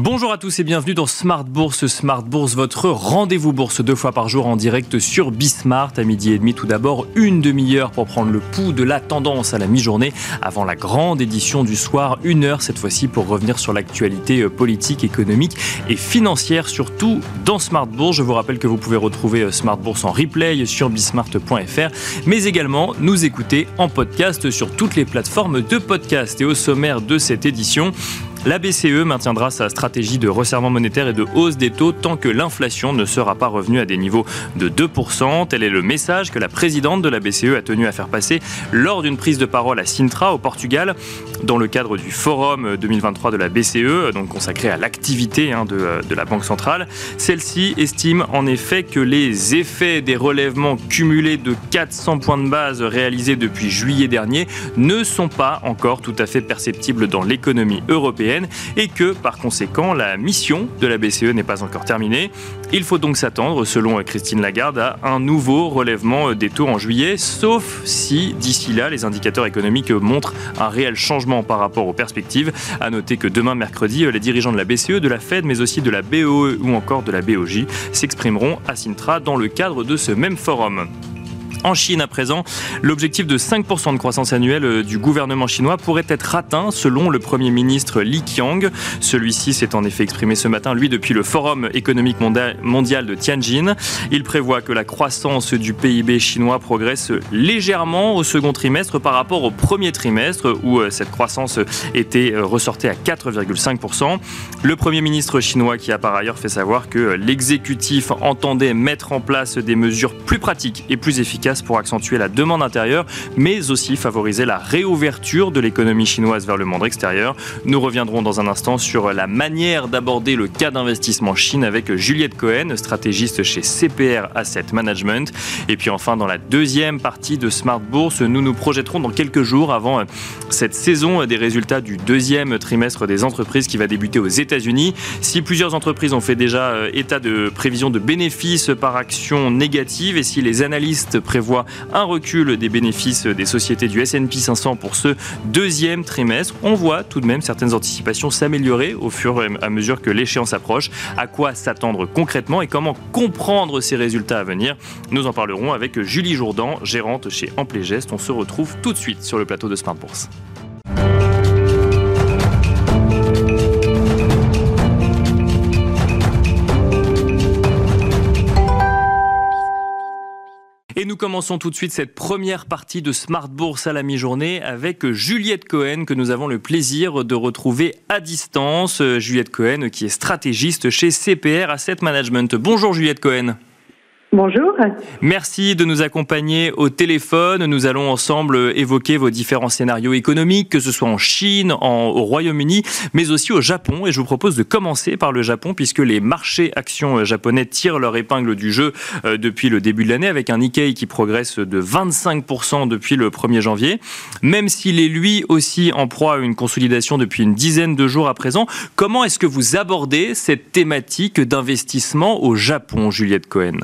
Bonjour à tous et bienvenue dans Smart Bourse. Smart Bourse, votre rendez-vous bourse deux fois par jour en direct sur Bismart à midi et demi. Tout d'abord, une demi-heure pour prendre le pouls de la tendance à la mi-journée avant la grande édition du soir. Une heure cette fois-ci pour revenir sur l'actualité euh, politique, économique et financière, surtout dans Smart Bourse. Je vous rappelle que vous pouvez retrouver euh, Smart Bourse en replay sur bismart.fr, mais également nous écouter en podcast sur toutes les plateformes de podcast. Et au sommaire de cette édition, la BCE maintiendra sa stratégie de resserrement monétaire et de hausse des taux tant que l'inflation ne sera pas revenue à des niveaux de 2%. Tel est le message que la présidente de la BCE a tenu à faire passer lors d'une prise de parole à Sintra au Portugal dans le cadre du forum 2023 de la BCE, donc consacré à l'activité hein, de, de la Banque centrale. Celle-ci estime en effet que les effets des relèvements cumulés de 400 points de base réalisés depuis juillet dernier ne sont pas encore tout à fait perceptibles dans l'économie européenne et que par conséquent la mission de la BCE n'est pas encore terminée. Il faut donc s'attendre, selon Christine Lagarde, à un nouveau relèvement des taux en juillet, sauf si d'ici là les indicateurs économiques montrent un réel changement par rapport aux perspectives. À noter que demain mercredi, les dirigeants de la BCE, de la Fed, mais aussi de la BOE ou encore de la BOJ s'exprimeront à Sintra dans le cadre de ce même forum. En Chine, à présent, l'objectif de 5% de croissance annuelle euh, du gouvernement chinois pourrait être atteint, selon le Premier ministre Li Qiang. Celui-ci s'est en effet exprimé ce matin, lui, depuis le Forum économique mondial de Tianjin. Il prévoit que la croissance du PIB chinois progresse légèrement au second trimestre par rapport au premier trimestre, où euh, cette croissance était euh, ressortie à 4,5%. Le Premier ministre chinois qui a par ailleurs fait savoir que l'exécutif entendait mettre en place des mesures plus pratiques et plus efficaces pour accentuer la demande intérieure, mais aussi favoriser la réouverture de l'économie chinoise vers le monde extérieur. Nous reviendrons dans un instant sur la manière d'aborder le cas d'investissement Chine avec Juliette Cohen, stratégiste chez CPR Asset Management. Et puis enfin, dans la deuxième partie de Smart Bourse, nous nous projetterons dans quelques jours avant cette saison des résultats du deuxième trimestre des entreprises qui va débuter aux États-Unis. Si plusieurs entreprises ont fait déjà euh, état de prévision de bénéfices par action négative et si les analystes prévoient prévoit un recul des bénéfices des sociétés du S&P 500 pour ce deuxième trimestre. On voit tout de même certaines anticipations s'améliorer au fur et à mesure que l'échéance approche. À quoi s'attendre concrètement et comment comprendre ces résultats à venir? Nous en parlerons avec Julie Jourdan, gérante chez Amplégest. On se retrouve tout de suite sur le plateau de Smart Bourse. Commençons tout de suite cette première partie de Smart Bourse à la mi-journée avec Juliette Cohen que nous avons le plaisir de retrouver à distance. Juliette Cohen qui est stratégiste chez CPR Asset Management. Bonjour Juliette Cohen. Bonjour. Merci de nous accompagner au téléphone. Nous allons ensemble évoquer vos différents scénarios économiques, que ce soit en Chine, au Royaume-Uni, mais aussi au Japon. Et je vous propose de commencer par le Japon, puisque les marchés actions japonais tirent leur épingle du jeu euh, depuis le début de l'année, avec un Nikkei qui progresse de 25% depuis le 1er janvier. Même s'il est lui aussi en proie à une consolidation depuis une dizaine de jours à présent, comment est-ce que vous abordez cette thématique d'investissement au Japon, Juliette Cohen?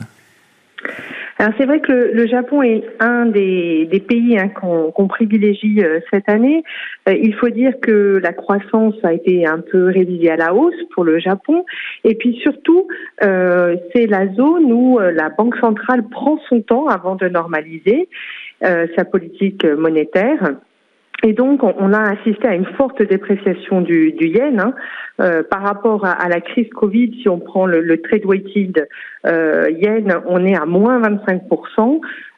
Alors c'est vrai que le, Japon est un des, pays hein, qu'on privilégie euh, cette année. Euh, il faut dire que la croissance a été un peu révisée à la hausse pour le Japon. Et puis surtout, euh, c'est la zone où la Banque centrale prend son temps avant de normaliser sa politique monétaire. Et donc, on a assisté à une forte dépréciation du, du yen hein. euh, par rapport à, la crise Covid. Si on prend le, le trade weighted euh, yen, on est à moins 25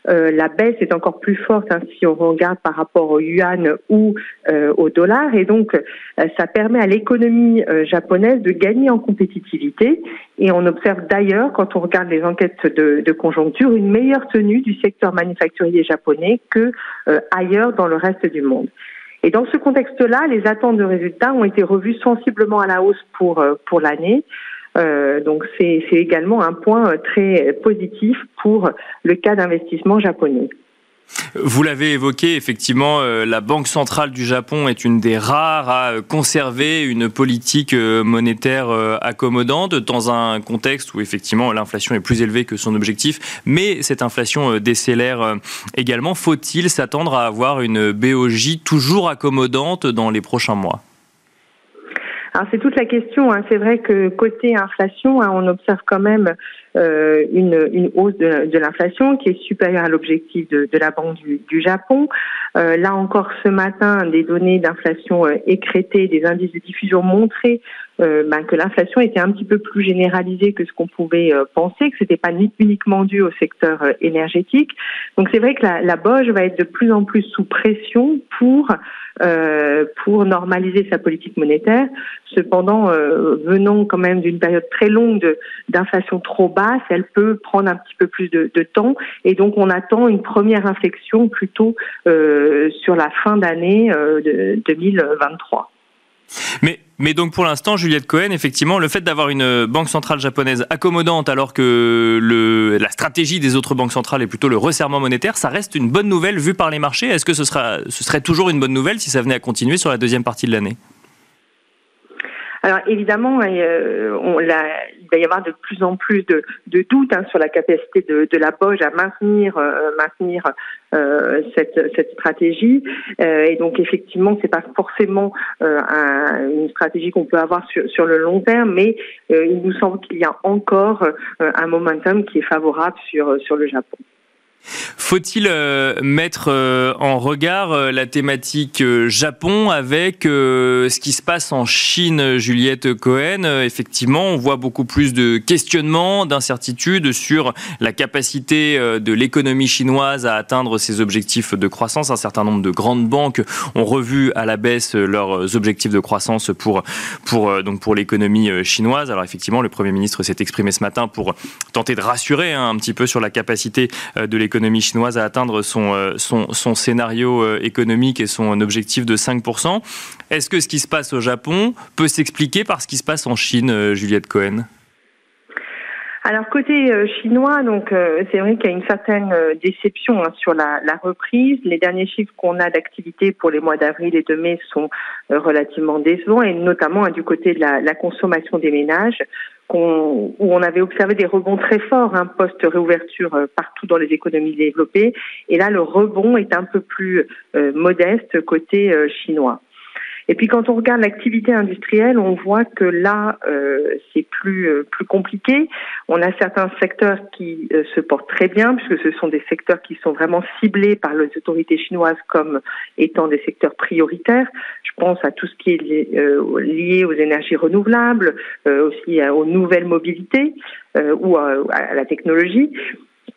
euh, la baisse est encore plus forte hein, si on regarde par rapport au yuan ou euh, au dollar. Et donc, euh, ça permet à l'économie japonaise de gagner en compétitivité. Et on observe d'ailleurs, quand on regarde les enquêtes de, de, conjoncture, une meilleure tenue du secteur manufacturier japonais que ailleurs dans le reste du monde. Et dans ce contexte-là, les attentes de résultats ont été revues sensiblement à la hausse pour, pour l'année. Euh, donc c'est également un point euh, très positif pour le cas d'investissement japonais. Vous l'avez évoqué, effectivement, euh, la Banque centrale du Japon est une des rares à conserver une politique monétaire accommodante dans un contexte où effectivement l'inflation est plus élevée que son objectif, mais cette inflation décélère également. Faut-il s'attendre à avoir une BOJ toujours accommodante dans les prochains mois? Alors c'est toute la question. Hein. C'est vrai que côté inflation, hein, on observe quand même euh, une, une, hausse de, de l'inflation qui est supérieure à l'objectif de, de, la Banque du, du Japon. Euh, là encore ce matin, des données d'inflation euh, écrétées, des indices de diffusion montraient euh, ben, que l'inflation était un petit peu plus généralisée que ce qu'on pouvait euh, penser, que c'était pas uniquement dû au secteur euh, énergétique. Donc c'est vrai que la, la va être de plus en plus sous pression pour pour normaliser sa politique monétaire. Cependant, venant quand même d'une période très longue d'inflation trop basse, elle peut prendre un petit peu plus de, temps, et donc on attend une première inflexion plutôt sur la fin d'année de 2023. Mais, mais donc pour l'instant, Juliette Cohen, effectivement, le fait d'avoir une banque centrale japonaise accommodante alors que la stratégie des autres banques centrales est plutôt le resserrement monétaire, ça reste une bonne nouvelle vue par les marchés. Est-ce que ce, sera, ce serait toujours une bonne nouvelle si ça venait à continuer sur la deuxième partie de l'année? Alors évidemment, euh, il va y avoir de plus en plus de, doutes hein, sur la capacité de, la Boge à maintenir, euh, maintenir euh, cette, cette, stratégie. Euh, et donc effectivement, c'est pas forcément un, une stratégie qu'on peut avoir sur, sur, le long terme, mais il nous semble qu'il y a encore un momentum qui est favorable sur, sur le Japon. Faut-il euh, mettre euh, en regard euh, la thématique Japon avec ce qui se passe en Chine, Juliette Cohen? Effectivement, on voit beaucoup plus de questionnements, d'incertitudes sur la capacité de l'économie chinoise à atteindre ses objectifs de croissance. Un certain nombre de grandes banques ont revu à la baisse leurs objectifs de croissance pour, pour, donc pour l'économie chinoise. Alors effectivement, le Premier ministre s'est exprimé ce matin pour tenter de rassurer hein, un petit peu sur la capacité de l'économie chinoise à atteindre son, euh, son, scénario euh, économique et son objectif de 5%. Est-ce que ce qui se passe au Japon peut s'expliquer par ce qui se passe en Chine, euh, Juliette Cohen? Alors côté chinois, donc c'est vrai qu'il y a une certaine déception hein, sur la, reprise. Les derniers chiffres qu'on a d'activité pour les mois d'avril et de mai sont relativement décevants, et notamment hein, du côté de la, consommation des ménages où on avait observé des rebonds très forts hein, post-réouverture euh, partout dans les économies développées. Et là, le rebond est un peu plus euh, modeste côté euh, chinois. Et puis quand on regarde l'activité industrielle, on voit que là, euh, c'est plus euh, plus compliqué. On a certains secteurs qui euh, se portent très bien, puisque ce sont des secteurs qui sont vraiment ciblés par les autorités chinoises comme étant des secteurs prioritaires. Je pense à tout ce qui est lié aux énergies renouvelables, aussi aux nouvelles mobilités ou à la technologie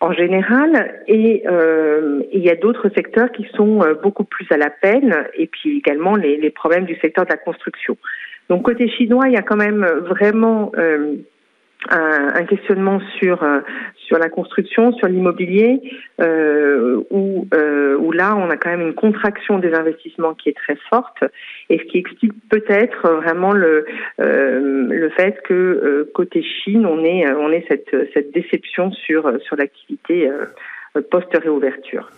en général, et euh, il y a d'autres secteurs qui sont euh, beaucoup plus à la peine, et puis également les, les, problèmes du secteur de la construction. Donc côté chinois, il y a quand même vraiment euh, un, questionnement sur euh, sur la construction, sur l'immobilier, euh, où euh, où là on a quand même une contraction des investissements qui est très forte, et ce qui explique peut-être vraiment le le fait que côté Chine on est on est cette cette déception sur sur l'activité post réouverture.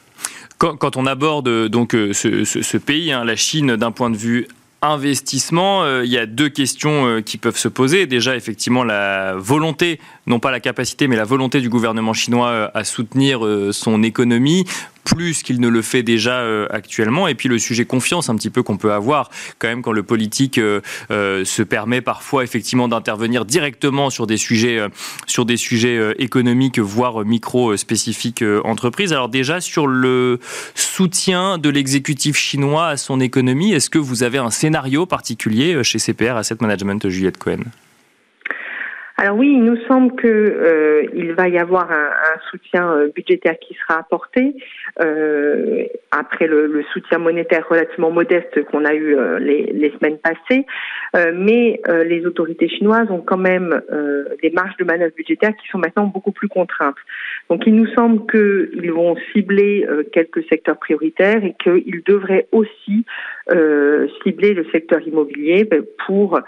Quand, on aborde donc ce pays, hein, la Chine, d'un point de vue investissement, euh, il y a deux questions euh, qui peuvent se poser. Déjà, effectivement, la volonté, non pas la capacité, mais la volonté du gouvernement chinois euh, à soutenir son économie plus qu'il ne le fait déjà euh, actuellement. Et puis le sujet confiance un petit peu qu'on peut avoir quand même quand le politique euh, euh, se permet parfois effectivement d'intervenir directement sur des sujets, sur des sujets économiques, voire micro spécifiques entreprises. Alors déjà sur le soutien de l'exécutif chinois à son économie, est-ce que vous avez un scénario particulier chez CPR Asset Management, Juliette Cohen? Alors oui, il nous semble que euh, il va y avoir un, un soutien euh, budgétaire qui sera apporté euh, après le, le, soutien monétaire relativement modeste qu'on a eu euh, les, les, semaines passées. Euh, mais euh, les autorités chinoises ont quand même des marges de manœuvre budgétaires qui sont maintenant beaucoup plus contraintes. Donc il nous semble qu'ils vont cibler quelques secteurs prioritaires et qu'ils devraient aussi cibler le secteur immobilier ben, pour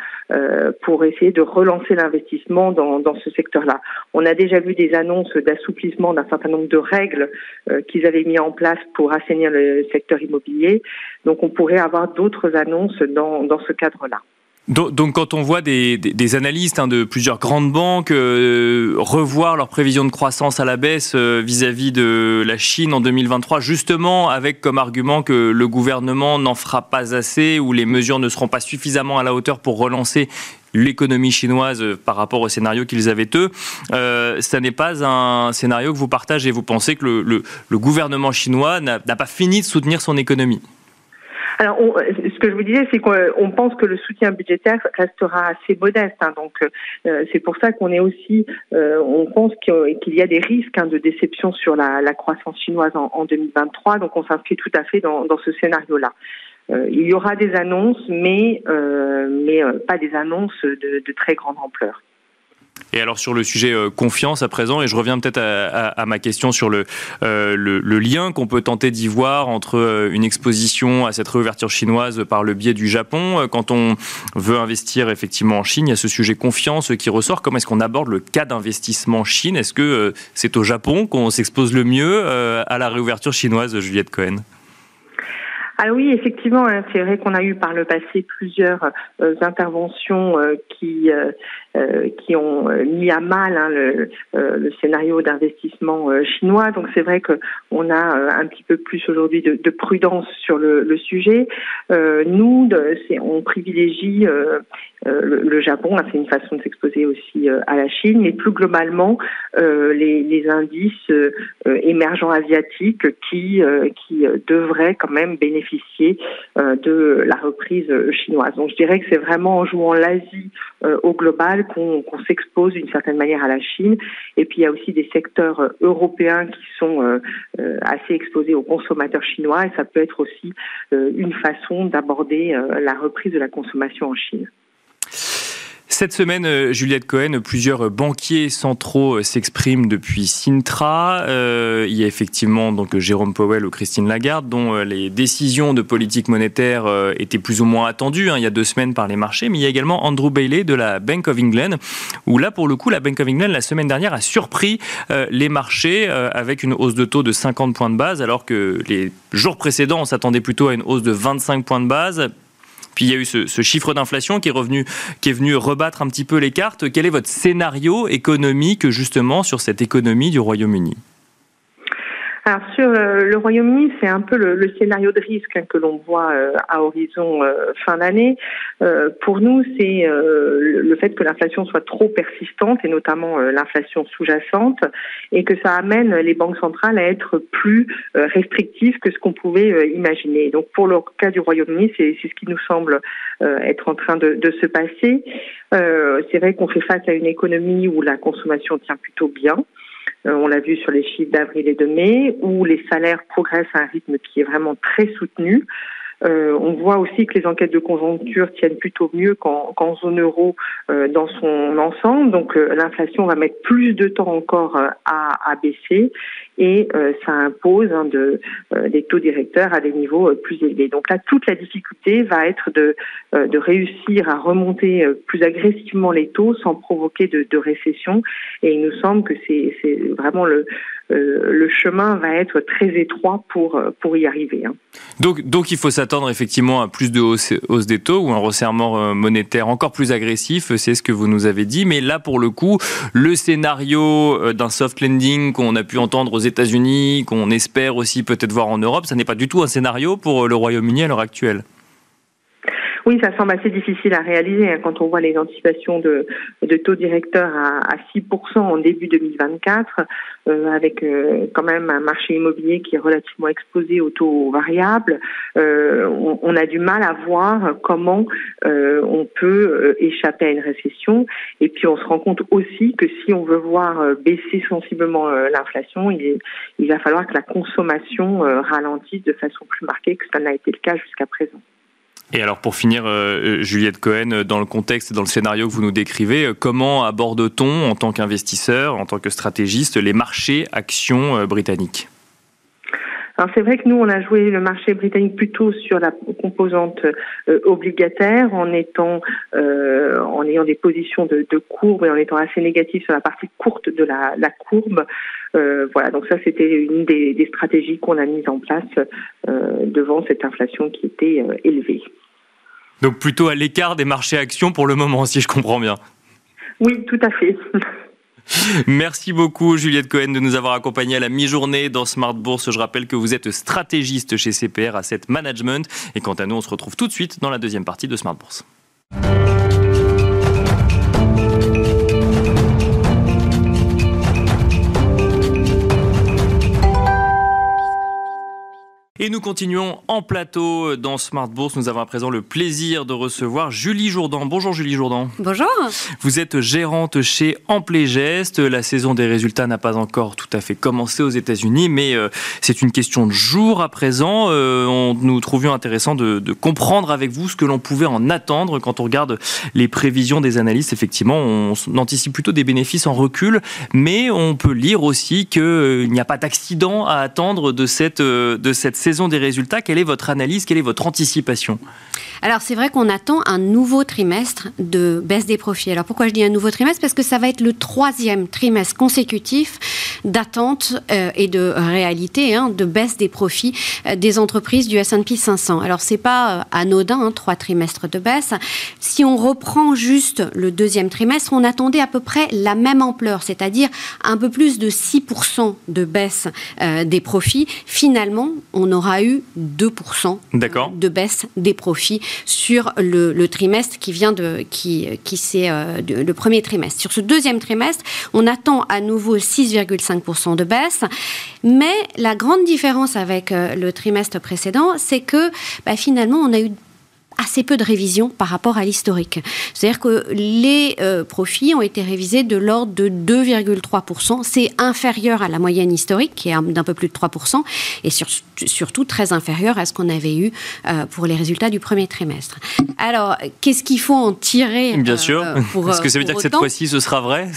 pour essayer de relancer l'investissement dans, dans ce secteur-là. On a déjà vu des annonces d'assouplissement d'un certain nombre de règles euh, qu'ils avaient mis en place pour assainir le secteur immobilier. Donc on pourrait avoir d'autres annonces dans, dans ce cadre-là. Donc, quand on voit des, analystes hein, de plusieurs grandes banques euh, revoir leurs prévisions de croissance à la baisse euh, vis-à-vis de la Chine en 2023, justement avec comme argument que le gouvernement n'en fera pas assez ou les mesures ne seront pas suffisamment à la hauteur pour relancer l'économie chinoise euh, par rapport au scénario qu'ils avaient eux, euh, ça n'est pas un scénario que vous partagez. Vous pensez que le gouvernement chinois n'a pas fini de soutenir son économie? Alors, ce que je vous disais, c'est qu'on pense que le soutien budgétaire restera assez modeste. Hein, donc, euh, c'est pour ça qu'on est aussi, euh, on pense qu'il y a des risques hein, de déception sur la, croissance chinoise en, 2023. Donc, on s'inscrit tout à fait dans, ce scénario-là. Euh, il y aura des annonces, mais mais pas des annonces de très grande ampleur. Et alors sur le sujet euh, confiance à présent, et je reviens peut-être à, ma question sur le, euh, le, lien qu'on peut tenter d'y voir entre euh, une exposition à cette réouverture chinoise par le biais du Japon. Quand on veut investir effectivement en Chine, il y a ce sujet confiance qui ressort. Comment est-ce qu'on aborde le cas d'investissement Chine? Est-ce que c'est au Japon qu'on s'expose le mieux à la réouverture chinoise, Juliette Cohen? Ah oui, effectivement, hein, c'est vrai qu'on a eu par le passé plusieurs interventions qui euh, qui ont euh, mis à mal hein, le, euh, le, scénario d'investissement chinois. Donc c'est vrai qu'on a un petit peu plus aujourd'hui de, de, prudence sur le, le sujet. nous, on privilégie le, le, Japon, hein, c'est une façon de s'exposer aussi à la Chine, mais plus globalement les, les, indices émergents asiatiques qui, qui devraient quand même bénéficier de la reprise chinoise. Donc je dirais que c'est vraiment en jouant l'Asie au global qu'on s'expose d'une certaine manière à la Chine. Et puis il y a aussi des secteurs euh, européens qui sont euh, euh, assez exposés aux consommateurs chinois et ça peut être aussi une façon d'aborder la reprise de la consommation en Chine. Cette semaine, euh, Juliette Cohen, plusieurs banquiers centraux euh, s'expriment depuis Sintra. Euh, il y a effectivement donc Jérôme Powell ou Christine Lagarde, dont les décisions de politique monétaire étaient plus ou moins attendues hein, il y a deux semaines par les marchés. Mais il y a également Andrew Bailey de la Bank of England, où là, pour le coup, la Bank of England, la semaine dernière, a surpris les marchés avec une hausse de taux de 50 points de base, alors que les jours précédents, on s'attendait plutôt à une hausse de 25 points de base. Puis il y a eu ce, chiffre d'inflation qui est venu rebattre un petit peu les cartes. Quel est votre scénario économique justement sur cette économie du Royaume-Uni? Alors sur euh, le Royaume-Uni, c'est un peu le, scénario de risque hein, que l'on voit euh, à horizon euh, fin d'année. pour nous, c'est le fait que l'inflation soit trop persistante et notamment l'inflation sous-jacente et que ça amène les banques centrales à être plus restrictives que ce qu'on pouvait imaginer. Donc pour le cas du Royaume-Uni, c'est ce qui nous semble être en train de, de se passer. c'est vrai qu'on fait face à une économie où la consommation tient plutôt bien. Euh, on l'a vu sur les chiffres d'avril et de mai, où les salaires progressent à un rythme qui est vraiment très soutenu. Euh, on voit aussi que les enquêtes de conjoncture tiennent plutôt mieux qu'en zone euro euh, dans son ensemble. Donc l'inflation va mettre plus de temps encore à, à, baisser et ça impose hein, de, des taux directeurs à des niveaux plus élevés. Donc là, toute la difficulté va être de, de réussir à remonter plus agressivement les taux sans provoquer de, de récession. Et il nous semble que c'est vraiment le, euh, le chemin va être très étroit pour, euh, pour y arriver. Hein. Donc, donc il faut s'attendre effectivement à plus de hausse, hausse, des taux ou un resserrement euh, monétaire encore plus agressif, c'est ce que vous nous avez dit. Mais là, pour le coup, le scénario d'un soft landing qu'on a pu entendre aux États-Unis, qu'on espère aussi peut-être voir en Europe, ça n'est pas du tout un scénario pour le Royaume-Uni à l'heure actuelle. Oui, ça semble assez difficile à réaliser hein, quand on voit les anticipations de, de taux directeurs à, à 6% en début 2024, euh, avec euh, quand même un marché immobilier qui est relativement exposé aux taux variables. Euh, on, on, a du mal à voir comment euh, on peut échapper à une récession. Et puis on se rend compte aussi que si on veut voir baisser sensiblement l'inflation, il, il va falloir que la consommation ralentisse de façon plus marquée que ça n'a été le cas jusqu'à présent. Et alors pour finir, euh, Juliette Cohen, euh, dans le contexte et dans le scénario que vous nous décrivez, euh, comment aborde-t-on en tant qu'investisseur, en tant que stratégiste, les marchés actions britanniques? Alors c'est vrai que nous on a joué le marché britannique plutôt sur la composante obligataire en étant en ayant des positions de, courbe et en étant assez négatif sur la partie courte de la, la courbe. voilà donc ça c'était une des, des stratégies qu'on a mises en place devant cette inflation qui était élevée. Donc plutôt à l'écart des marchés actions pour le moment, si je comprends bien. Oui, tout à fait. Merci beaucoup Juliette Cohen de nous avoir accompagnés à la mi-journée dans Smart Bourse. Je rappelle que vous êtes stratégiste chez CPR Asset Management. Et quant à nous, on se retrouve tout de suite dans la deuxième partie de Smart Bourse. Et nous continuons en plateau dans Smart Bourse. Nous avons à présent le plaisir de recevoir Julie Jourdan. Bonjour Julie Jourdan. Bonjour. Vous êtes gérante chez Amplé Geste. La saison des résultats n'a pas encore tout à fait commencé aux États-Unis, mais euh, c'est une question de jour à présent. Euh, nous trouvions intéressant de, de, comprendre avec vous ce que l'on pouvait en attendre quand on regarde les prévisions des analystes. Effectivement, on anticipe plutôt des bénéfices en recul, mais on peut lire aussi qu'il euh, n'y a pas d'accident à attendre de cette, de cette saison des résultats. Quelle est votre analyse Quelle est votre anticipation? Alors c'est vrai qu'on attend un nouveau trimestre de baisse des profits. Alors pourquoi je dis un nouveau trimestre? Parce que ça va être le troisième trimestre consécutif d'attente euh, et de réalité hein, de baisse des profits euh, des entreprises du S&P 500. Alors c'est pas euh, anodin, hein, trois trimestres de baisse. Si on reprend juste le deuxième trimestre, on attendait à peu près la même ampleur, c'est-à-dire un peu plus de 6% de baisse des profits. Finalement, on aura eu 2% de baisse des profits sur le, trimestre qui vient de qui, qui c'est euh, le premier trimestre. Sur ce deuxième trimestre, on attend à nouveau 6,5% de baisse, mais la grande différence avec euh, le trimestre précédent, c'est que bah, finalement on a eu assez peu de révisions par rapport à l'historique. C'est-à-dire que les euh, profits ont été révisés de l'ordre de 2,3%. C'est inférieur à la moyenne historique, qui est d'un peu plus de 3%, et surtout très inférieur à ce qu'on avait eu euh, pour les résultats du premier trimestre. Alors, qu'est-ce qu'il faut en tirer Bien sûr. Est-ce que ça veut dire que cette fois-ci, ce sera vrai?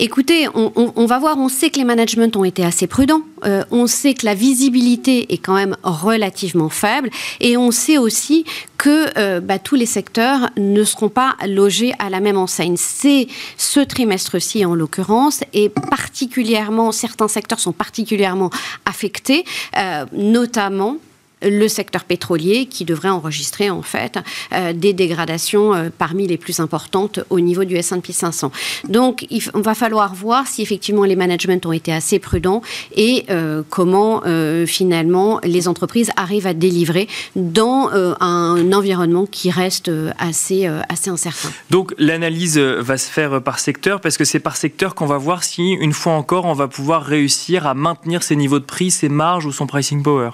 Écoutez, on, va voir, on sait que les managements ont été assez prudents, euh, on sait que la visibilité est quand même relativement faible, et on sait aussi que euh, bah, tous les secteurs ne seront pas logés à la même enseigne. C'est ce trimestre-ci en l'occurrence, et particulièrement, certains secteurs sont particulièrement affectés, euh, notamment le secteur pétrolier qui devrait enregistrer en fait euh, des dégradations euh, parmi les plus importantes au niveau du S&P 500. Donc il va falloir voir si effectivement les managements ont été assez prudents et euh, comment finalement les entreprises arrivent à délivrer dans un environnement qui reste assez, assez incertain. Donc l'analyse va se faire par secteur parce que c'est par secteur qu'on va voir si une fois encore on va pouvoir réussir à maintenir ses niveaux de prix, ses marges ou son pricing power.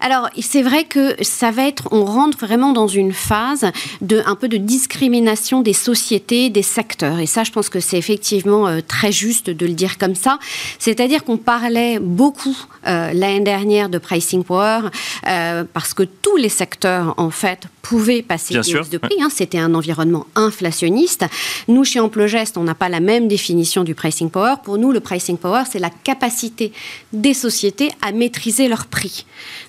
Alors, c'est vrai que ça va être, on rentre vraiment dans une phase de un peu de discrimination des sociétés, des secteurs. Et ça, je pense que c'est effectivement euh, très juste de le dire comme ça. C'est-à-dire qu'on parlait beaucoup euh, l'année dernière de pricing power euh, parce que tous les secteurs, en fait, pouvaient passer des hausses de prix. Hein. C'était un environnement inflationniste. Nous, chez Amplogest, on n'a pas la même définition du pricing power. Pour nous, le pricing power, c'est la capacité des sociétés à maîtriser leurs prix.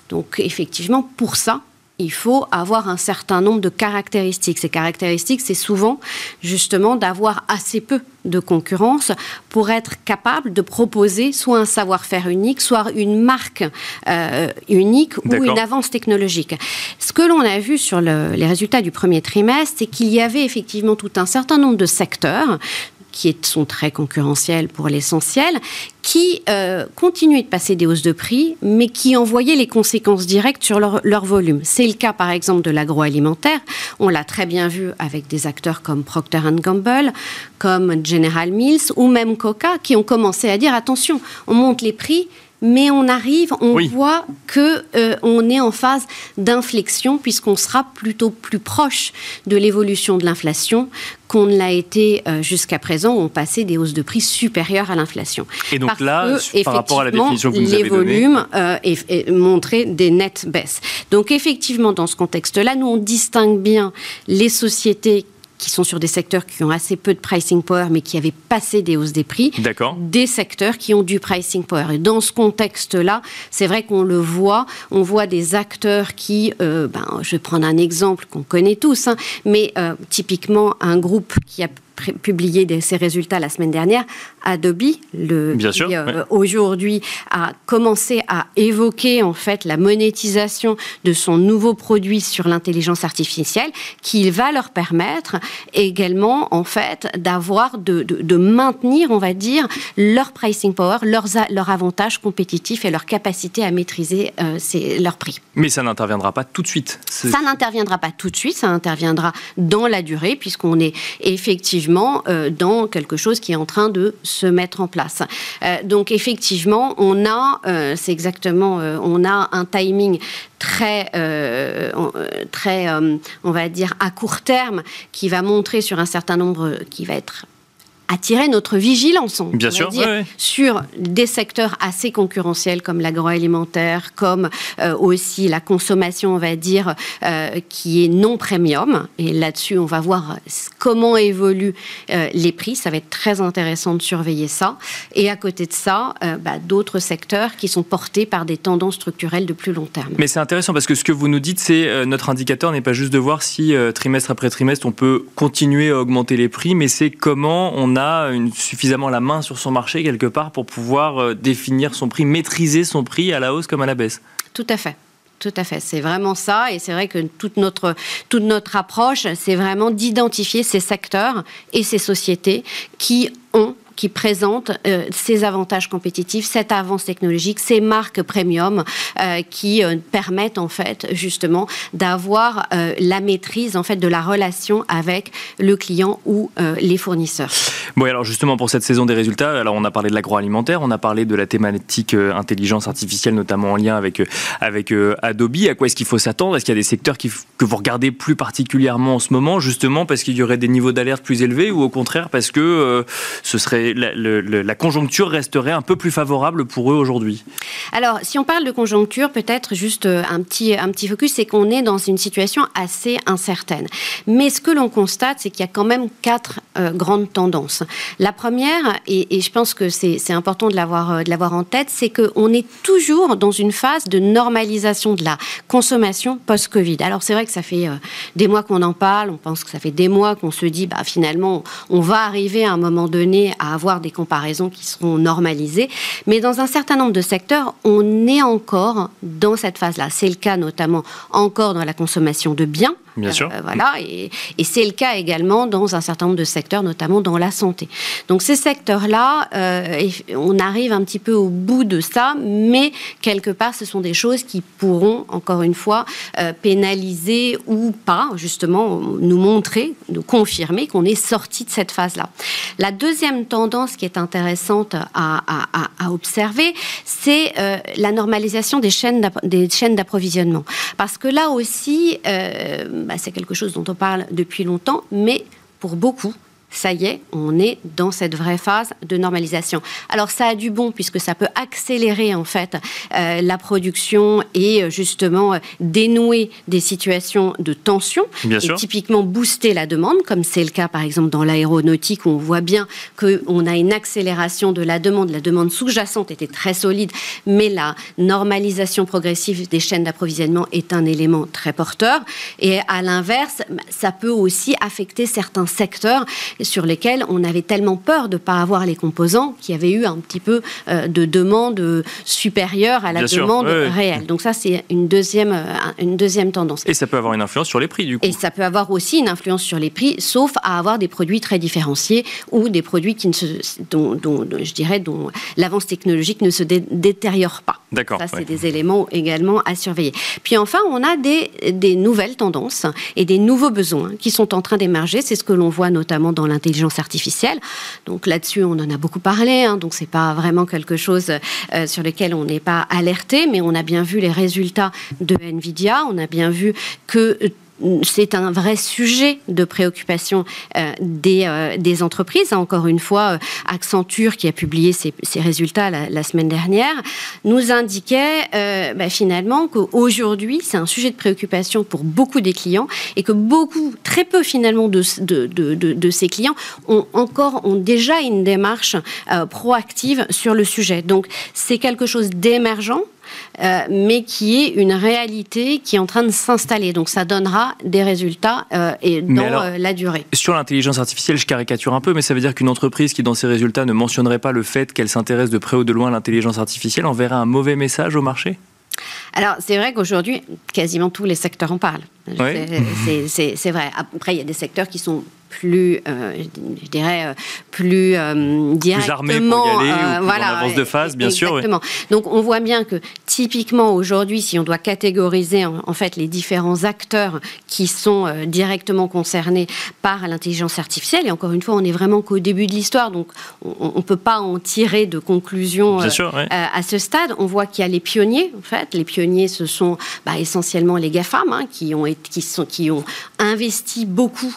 Donc effectivement, pour ça, il faut avoir un certain nombre de caractéristiques. Ces caractéristiques, c'est souvent justement d'avoir assez peu de concurrence pour être capable de proposer soit un savoir-faire unique, soit une marque euh, unique ou une avance technologique. Ce que l'on a vu sur les résultats du premier trimestre, c'est qu'il y avait effectivement tout un certain nombre de secteurs qui sont très concurrentiels pour l'essentiel, qui euh, continuaient de passer des hausses de prix, mais qui envoyaient les conséquences directes sur leur, leur volume. C'est le cas, par exemple, de l'agroalimentaire. On l'a très bien vu avec des acteurs comme Procter Gamble, comme General Mills ou même Coca, qui ont commencé à dire attention, on monte les prix, mais on arrive, on voit que euh, on est en phase d'inflexion puisqu'on sera plutôt plus proche de l'évolution de l'inflation qu'on ne l'a été euh, jusqu'à présent, où on passait des hausses de prix supérieures à l'inflation. Et donc là, par rapport à la définition que vous nous avez donnée, les volumes euh, montraient des nettes baisses. Donc effectivement, dans ce contexte-là, nous on distingue bien les sociétés qui sont sur des secteurs qui ont assez peu de pricing power, mais qui avaient passé des hausses des prix, des secteurs qui ont du pricing power. Et dans ce contexte-là, c'est vrai qu'on le voit, on voit des acteurs qui, euh, ben, je vais prendre un exemple qu'on connaît tous, hein, mais euh, typiquement un groupe qui a publié ses résultats la semaine dernière, Adobe, le Bien qui euh, aujourd'hui a commencé à évoquer en fait la monétisation de son nouveau produit sur l'intelligence artificielle, qui va leur permettre également en fait d'avoir de, de, maintenir, on va dire, leur pricing power, leurs leur avantage compétitif et leur capacité à maîtriser euh, leurs prix. Mais ça n'interviendra pas tout de suite. Ça n'interviendra pas tout de suite, ça interviendra dans la durée, puisqu'on est effectivement euh, dans quelque chose qui est en train de se mettre en place. Euh, donc effectivement, on a, euh, c'est exactement, on a un timing très, très, on va dire à court terme, qui va montrer sur un certain nombre, qui va être attirer notre vigilance, Bien sûr, sur des secteurs assez concurrentiels comme l'agroalimentaire, comme euh, aussi la consommation, on va dire, euh, qui est non premium. Et là-dessus, on va voir comment évoluent euh, les prix. Ça va être très intéressant de surveiller ça. Et à côté de ça, bah, d'autres secteurs qui sont portés par des tendances structurelles de plus long terme. Mais c'est intéressant parce que ce que vous nous dites, c'est notre indicateur n'est pas juste de voir si trimestre après trimestre on peut continuer à augmenter les prix, mais c'est comment on a suffisamment la main sur son marché quelque part pour pouvoir euh, définir son prix, maîtriser son prix à la hausse comme à la baisse. Tout à fait. Tout à fait, c'est vraiment ça. Et c'est vrai que toute notre, toute notre approche, c'est vraiment d'identifier ces secteurs et ces sociétés qui ont qui présentent euh, ces avantages compétitifs, cette avance technologique, ces marques premium euh, qui euh, permettent en fait justement d'avoir la maîtrise en fait de la relation avec le client ou les fournisseurs. Bon, alors justement pour cette saison des résultats, alors on a parlé de l'agroalimentaire, on a parlé de la thématique intelligence artificielle, notamment en lien avec avec Adobe. À quoi est-ce qu'il faut s'attendre? Est-ce qu'il y a des secteurs que vous regardez plus particulièrement en ce moment, justement parce qu'il y aurait des niveaux d'alerte plus élevés, ou au contraire parce que ce serait la, conjoncture resterait un peu plus favorable pour eux aujourd'hui Alors, si on parle de conjoncture, peut-être juste euh, un petit, un petit focus, c'est qu'on est dans une situation assez incertaine. Mais ce que l'on constate, c'est qu'il y a quand même quatre euh, grandes tendances. La première, et, je pense que c'est important de l'avoir euh, en tête, c'est qu'on est toujours dans une phase de normalisation de la consommation post-Covid. Alors, c'est vrai que ça fait des mois qu'on en parle, on pense que ça fait des mois qu'on se dit, bah, finalement, on va arriver à un moment donné à avoir des comparaisons qui seront normalisées. Mais dans un certain nombre de secteurs, on est encore dans cette phase-là. C'est le cas notamment encore dans la consommation de biens. Bien sûr. Euh, voilà, et, c'est le cas également dans un certain nombre de secteurs, notamment dans la santé. Donc ces secteurs-là, euh, on arrive un petit peu au bout de ça, mais quelque part, ce sont des choses qui pourront, encore une fois, euh, pénaliser ou pas, justement, nous montrer, nous confirmer qu'on est sorti de cette phase-là. La deuxième tendance qui est intéressante à, observer, c'est la normalisation des chaînes d'approvisionnement. Parce que là aussi, bah, c'est quelque chose dont on parle depuis longtemps, mais pour beaucoup, ça y est, on est dans cette vraie phase de normalisation. Alors ça a du bon puisque ça peut accélérer en fait euh, la production et euh, justement euh, dénouer des situations de tension et typiquement booster la demande, comme c'est le cas par exemple dans l'aéronautique où on voit bien qu'on a une accélération de la demande. La demande sous-jacente était très solide, mais la normalisation progressive des chaînes d'approvisionnement est un élément très porteur. Et à l'inverse, ça peut aussi affecter certains secteurs sur lesquels on avait tellement peur de ne pas avoir les composants qu'il y avait eu un petit peu euh, de demande euh, supérieure à la demande réelle. Donc ça, c'est une deuxième, euh, une deuxième tendance. Et ça peut avoir une influence sur les prix, du coup. Et ça peut avoir aussi une influence sur les prix, sauf à avoir des produits très différenciés ou des produits qui ne se, dont, je dirais, dont l'avance technologique ne se détériore pas. D'accord. Ça, c'est des éléments également à surveiller. Puis enfin, on a des, des nouvelles tendances et des nouveaux besoins qui sont en train d'émerger. C'est ce que l'on voit notamment dans l'intelligence artificielle. Donc là-dessus, on en a beaucoup parlé. Hein, donc c'est pas vraiment quelque chose euh, sur lequel on n'est pas alerté, mais on a bien vu les résultats de Nvidia. On a bien vu que c'est un vrai sujet de préoccupation euh, des, euh, des, entreprises. Encore une fois, euh, Accenture, qui a publié ses, résultats la, semaine dernière, nous indiquait bah, finalement qu'aujourd'hui, c'est un sujet de préoccupation pour beaucoup des clients et que beaucoup, très peu finalement de, de ces clients ont encore, ont déjà une démarche proactive sur le sujet. Donc, c'est quelque chose d'émergent euh, mais qui est une réalité qui est en train de s'installer. Donc ça donnera des résultats euh, et dans la durée. Sur l'intelligence artificielle, je caricature un peu, mais ça veut dire qu'une entreprise qui, dans ses résultats, ne mentionnerait pas le fait qu'elle s'intéresse de près ou de loin à l'intelligence artificielle enverrait un mauvais message au marché? Alors, c'est vrai qu'aujourd'hui, quasiment tous les secteurs en parlent. C'est vrai. Après, il y a des secteurs qui sont plus, euh, je dirais, euh, plus euh, directement. Plus pour y aller, ou voilà, en avance de phase, bien sûr. Exactement. Donc, on voit bien que typiquement aujourd'hui, si on doit catégoriser en, fait les différents acteurs qui sont directement concernés par l'intelligence artificielle, et encore une fois, on est vraiment qu'au début de l'histoire, donc on ne peut pas en tirer de conclusion à ce stade. On voit qu'il y a les pionniers, en fait. Les pionniers, ce sont bah, essentiellement les GAFAM, hein, qui, ont, qui, sont, qui ont investi beaucoup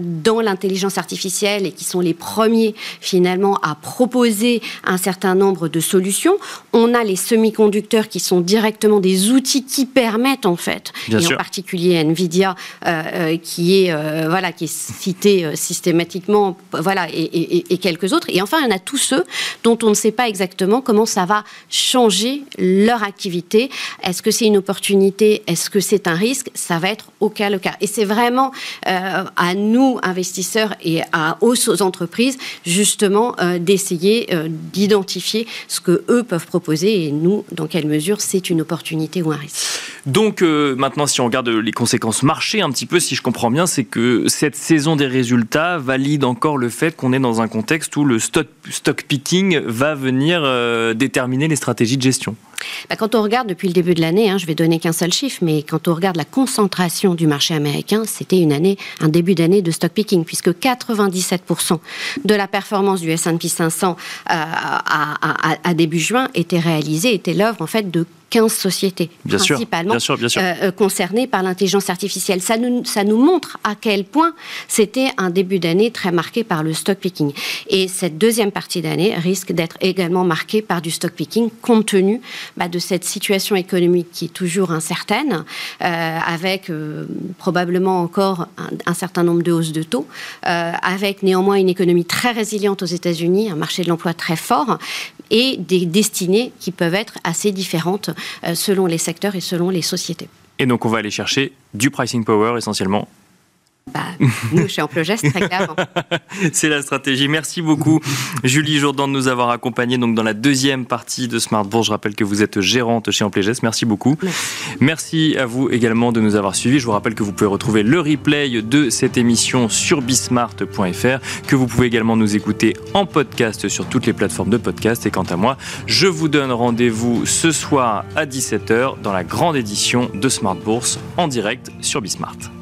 dans dans l'intelligence artificielle et qui sont les premiers finalement à proposer un certain nombre de solutions. On a les semi-conducteurs qui sont directement des outils qui permettent en fait, et en particulier Nvidia euh, euh, qui est euh, voilà qui est cité systématiquement, voilà et, et, quelques autres. Et enfin, il y en a tous ceux dont on ne sait pas exactement comment ça va changer leur activité. Est-ce que c'est une opportunité? Est-ce que c'est un risque? Ça va être au cas le cas. Et c'est vraiment à nous, investisseurs et à, aux entreprises, justement, euh, d'essayer euh, d'identifier ce que eux peuvent proposer et nous, dans quelle mesure c'est une opportunité ou un risque. Donc euh, maintenant, si on regarde les conséquences marché un petit peu, si je comprends bien, c'est que cette saison des résultats valide encore le fait qu'on est dans un contexte où le stock picking va venir déterminer les stratégies de gestion. Bah, quand on regarde depuis le début de l'année, hein, je vais donner qu'un seul chiffre, mais quand on regarde la concentration du marché américain, c'était une année, un début d'année de stock picking, puisque 97% de la performance du S&P 500 euh, à, début juin était réalisée, était l'œuvre en fait de 15 sociétés, principalement euh, euh, concernées par l'intelligence artificielle. Ça nous, ça nous montre à quel point c'était un début d'année très marqué par le stock picking. Et cette deuxième partie d'année risque d'être également marquée par du stock picking, compte tenu bah, de cette situation économique qui est toujours incertaine, euh, avec probablement encore un, certain nombre de hausses de taux, avec néanmoins une économie très résiliente aux États-Unis, un marché de l'emploi très fort, et des destinées qui peuvent être assez différentes euh, selon les secteurs et selon les sociétés. Et donc on va aller chercher du pricing power essentiellement bah, nous, chez Amplogest, très clairement. C'est la stratégie. Merci beaucoup, Julie Jourdan, de nous avoir accompagnés donc, dans la deuxième partie de Smart Bourse. Je rappelle que vous êtes gérante chez Amplogest. Merci beaucoup. Merci. à vous également de nous avoir suivis. Je vous rappelle que vous pouvez retrouver le replay de cette émission sur bismart.fr, que vous pouvez également nous écouter en podcast sur toutes les plateformes de podcast. Et quant à moi, je vous donne rendez-vous ce soir à 17h dans la grande édition de Smart Bourse en direct sur Bismart.